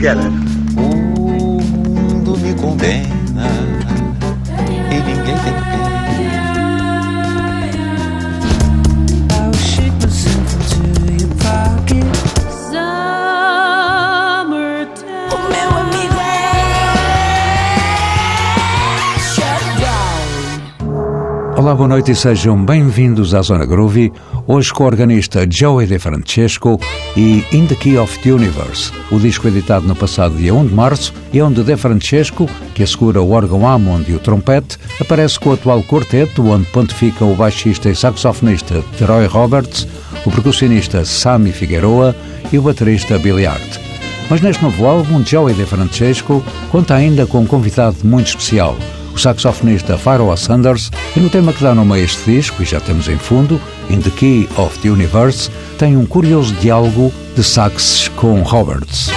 Together. O mundo me condena e ninguém tem pena. I'll shake myself into your pocket. Summertime. O meu amigo é Shutdown. Olá, boa noite e sejam bem-vindos à Zona Groovy, hoje com o organista Joey De Francesco e In the Key of the Universe, o disco editado no passado dia 1 de março e onde De Francesco, que assegura o órgão Hammond e o trompete, aparece com o atual quarteto, onde pontificam o baixista e saxofonista Troy Roberts, o percussionista Sammy Figueroa e o baterista Billy Hart. Mas neste novo álbum, Joey De Francesco conta ainda com um convidado muito especial, o saxofonista Pharoah Sanders, e no tema que dá nome a este disco, e já temos em fundo, In the Key of the Universe, tem um curioso diálogo de saxes com Roberts.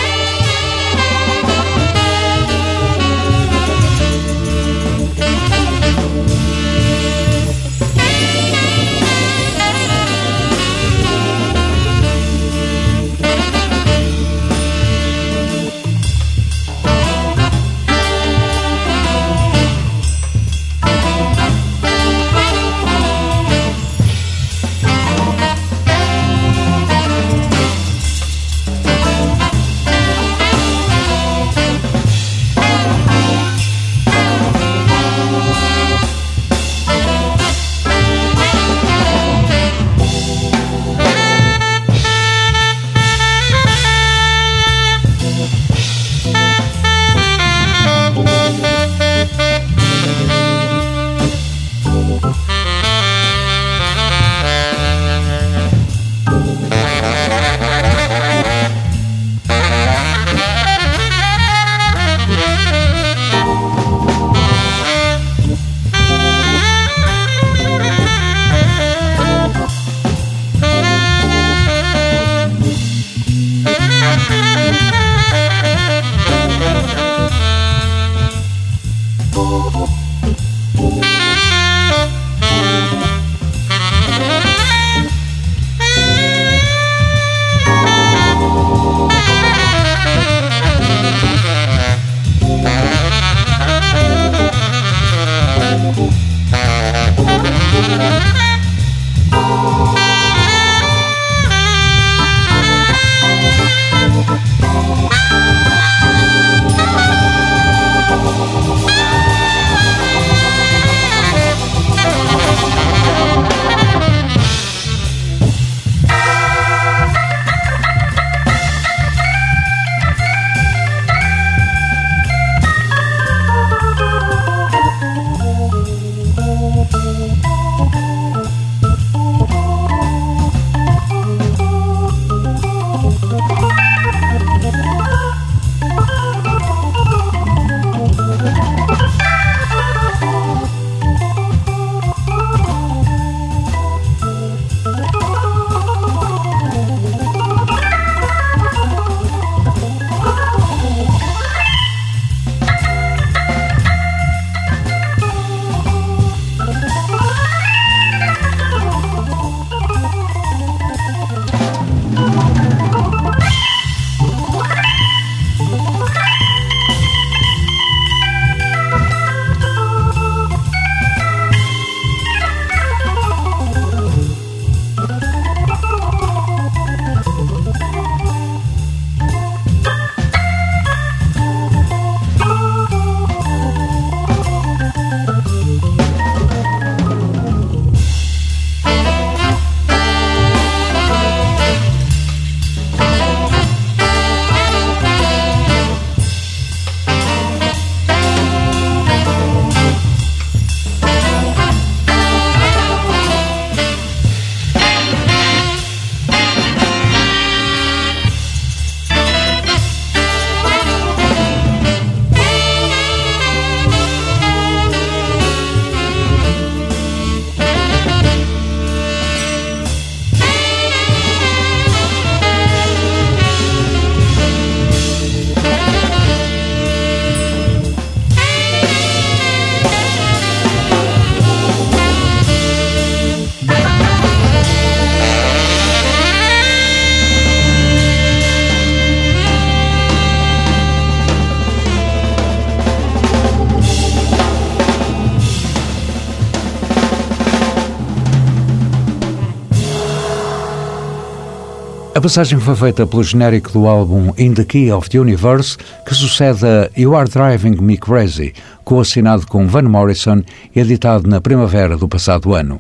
Passagem foi feita pelo genérico do álbum In the Key of the Universe, que sucede a You Are Driving Me Crazy, co-assinado com Van Morrison e editado na primavera do passado ano.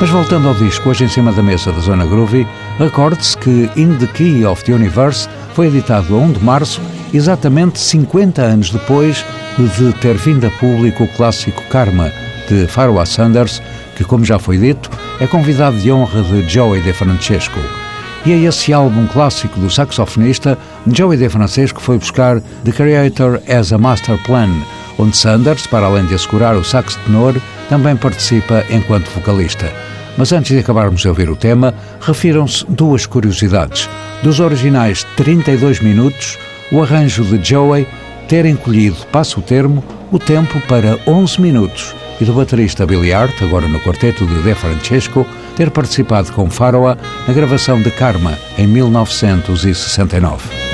Mas voltando ao disco, hoje em cima da mesa da Zona Groovy, recorde-se que In the Key of the Universe foi editado a 1 de março, exatamente 50 anos depois de ter vindo a público o clássico Karma, de Pharoah Sanders, que, como já foi dito, é convidado de honra de Joey De Francesco. E é esse álbum clássico do saxofonista, Joey De Francesco foi buscar The Creator as a Master Plan, onde Sanders, para além de assegurar o sax tenor, também participa enquanto vocalista. Mas antes de acabarmos de ouvir o tema, refiram-se duas curiosidades. Dos originais 32 minutos, o arranjo de Joey ter encolhido, passo o termo, o tempo para 11 minutos e do baterista Billy Hart, agora no quarteto de De Francesco, ter participado com Faroa na gravação de Karma em 1969.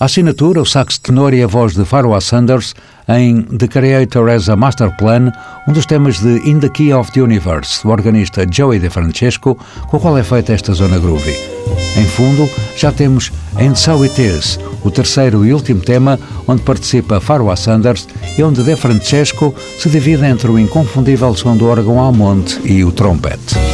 A assinatura, o sax tenor e a voz de Pharoah Sanders em The Creator as a Master Plan, um dos temas de In the Key of the Universe, do organista Joey De Francesco, com o qual é feita esta zona groovy. Em fundo, já temos And So It Is, o terceiro e último tema onde participa Pharoah Sanders e onde De Francesco se divide entre o inconfundível som do órgão Almond e o trompete.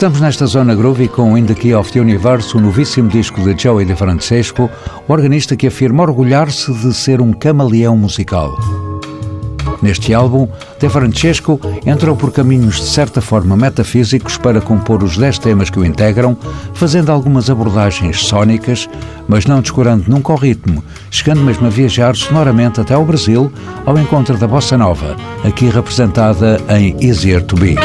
Estamos nesta zona groovy com In the Key of the Universe, o novíssimo disco de Joey De Francesco, organista que afirma orgulhar-se de ser um camaleão musical. Neste álbum, De Francesco entrou por caminhos de certa forma metafísicos para compor os dez temas que o integram, fazendo algumas abordagens sónicas, mas não descurando nunca o ritmo, chegando mesmo a viajar sonoramente até ao Brasil, ao encontro da Bossa Nova, aqui representada em Easier to Be.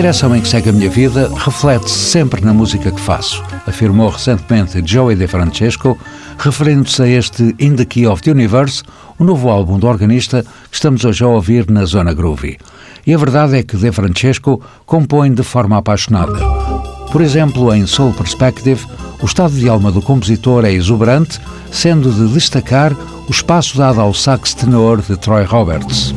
Direção em que segue a minha vida reflete-se sempre na música que faço, afirmou recentemente Joey De Francesco, referindo-se a este In the Key of the Universe, o novo álbum do organista que estamos hoje a ouvir na Zona Groovy. E a verdade é que De Francesco compõe de forma apaixonada. Por exemplo, em Soul Perspective, o estado de alma do compositor é exuberante, sendo de destacar o espaço dado ao sax tenor de Troy Roberts.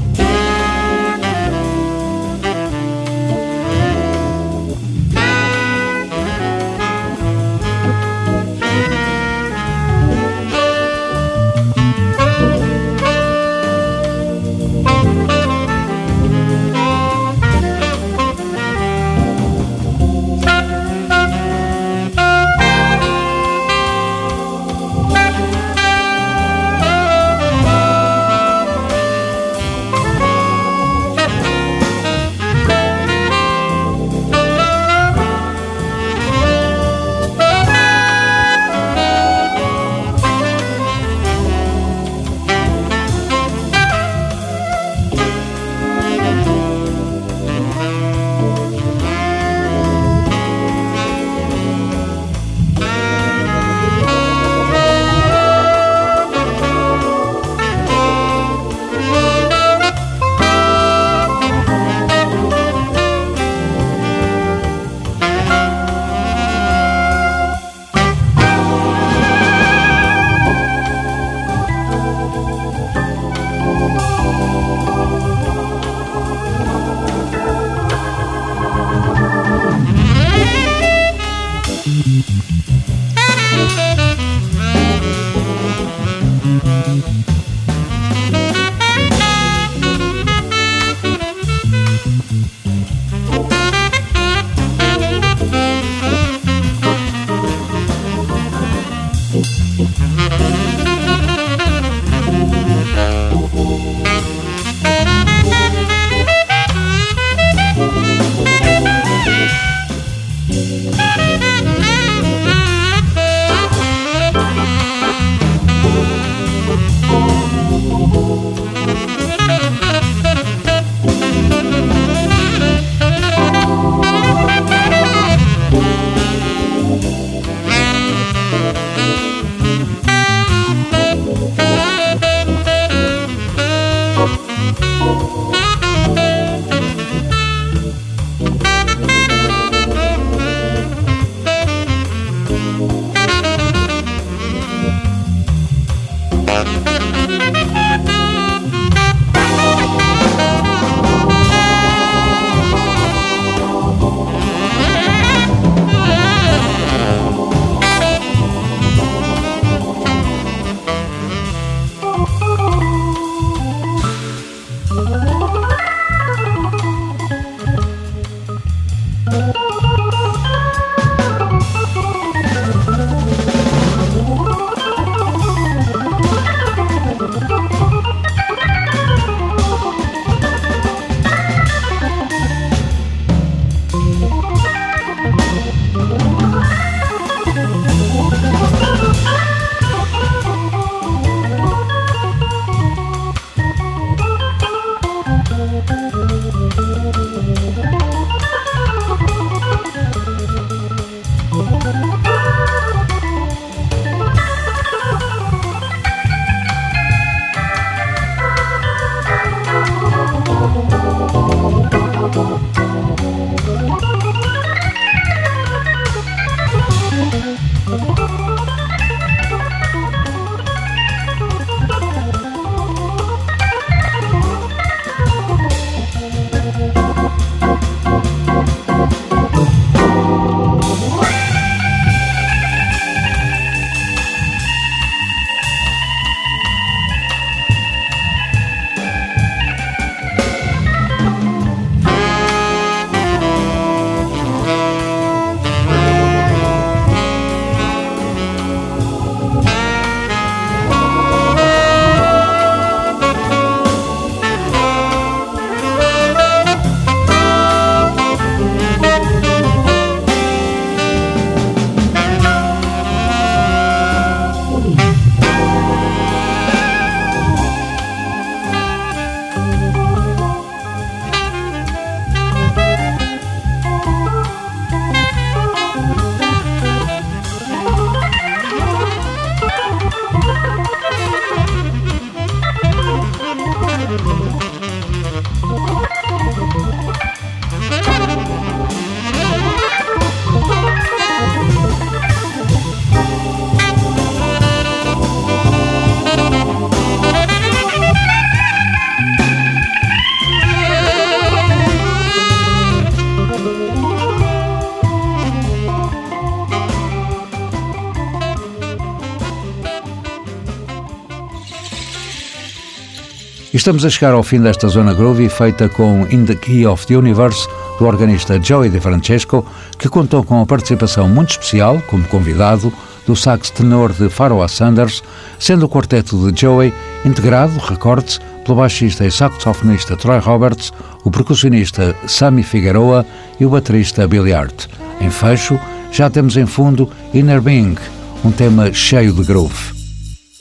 Estamos a chegar ao fim desta Zona Groovy feita com In the Key of the Universe do organista Joey De Francesco, que contou com a participação muito especial, como convidado, do sax tenor de Pharoah Sanders, sendo o quarteto de Joey integrado, recorde-se, pelo baixista e saxofonista Troy Roberts, o percussionista Sammy Figueroa e o baterista Billy Hart. Em fecho, já temos em fundo Inner Being, um tema cheio de groove.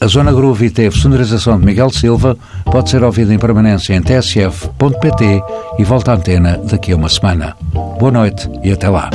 A Zona Groove teve sonorização de Miguel Silva, pode ser ouvida em permanência em tsf.pt e volta à antena daqui a uma semana. Boa noite e até lá.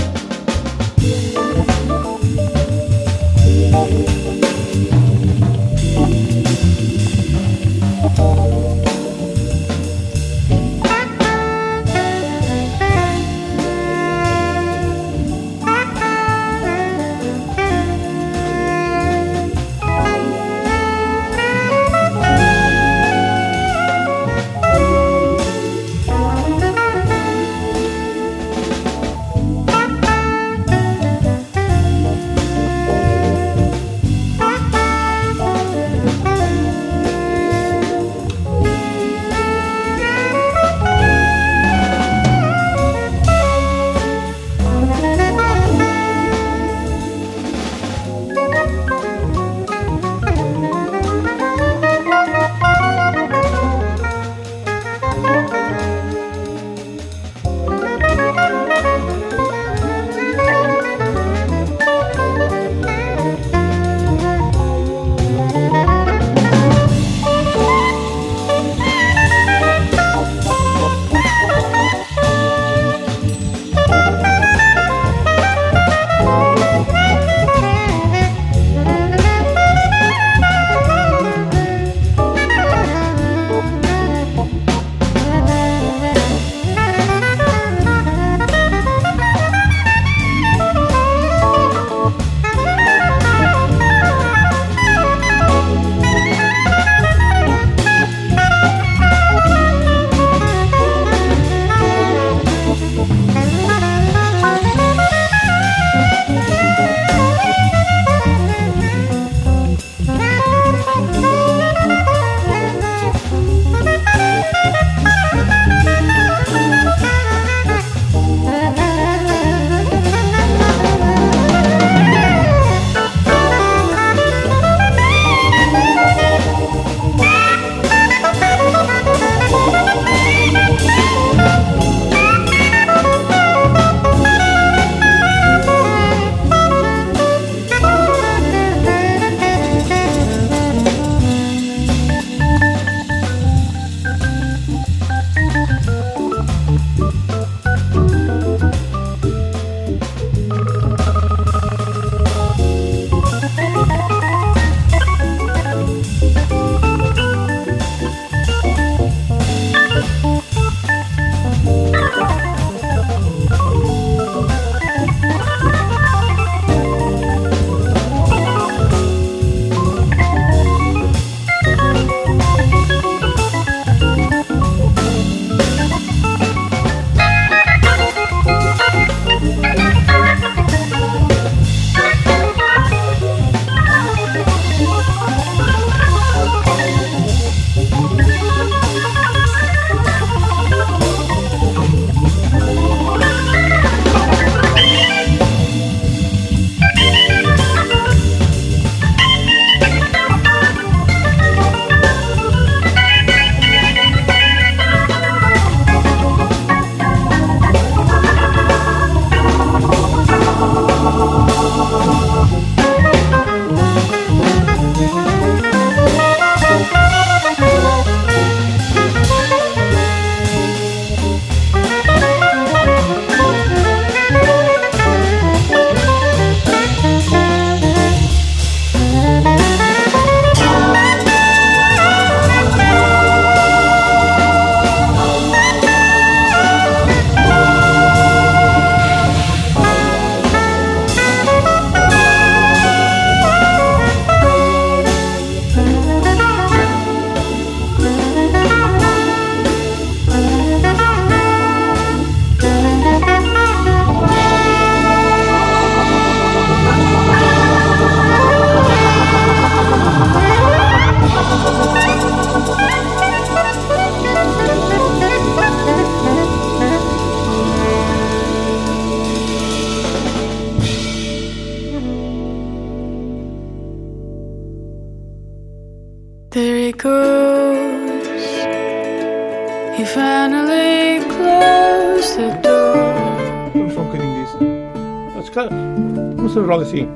Roxy.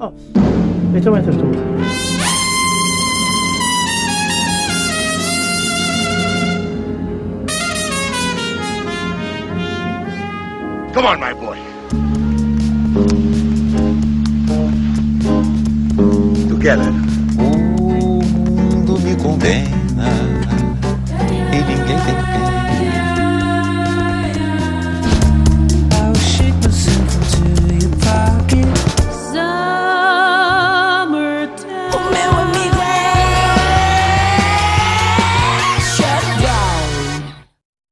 Oh, esto me haces tú.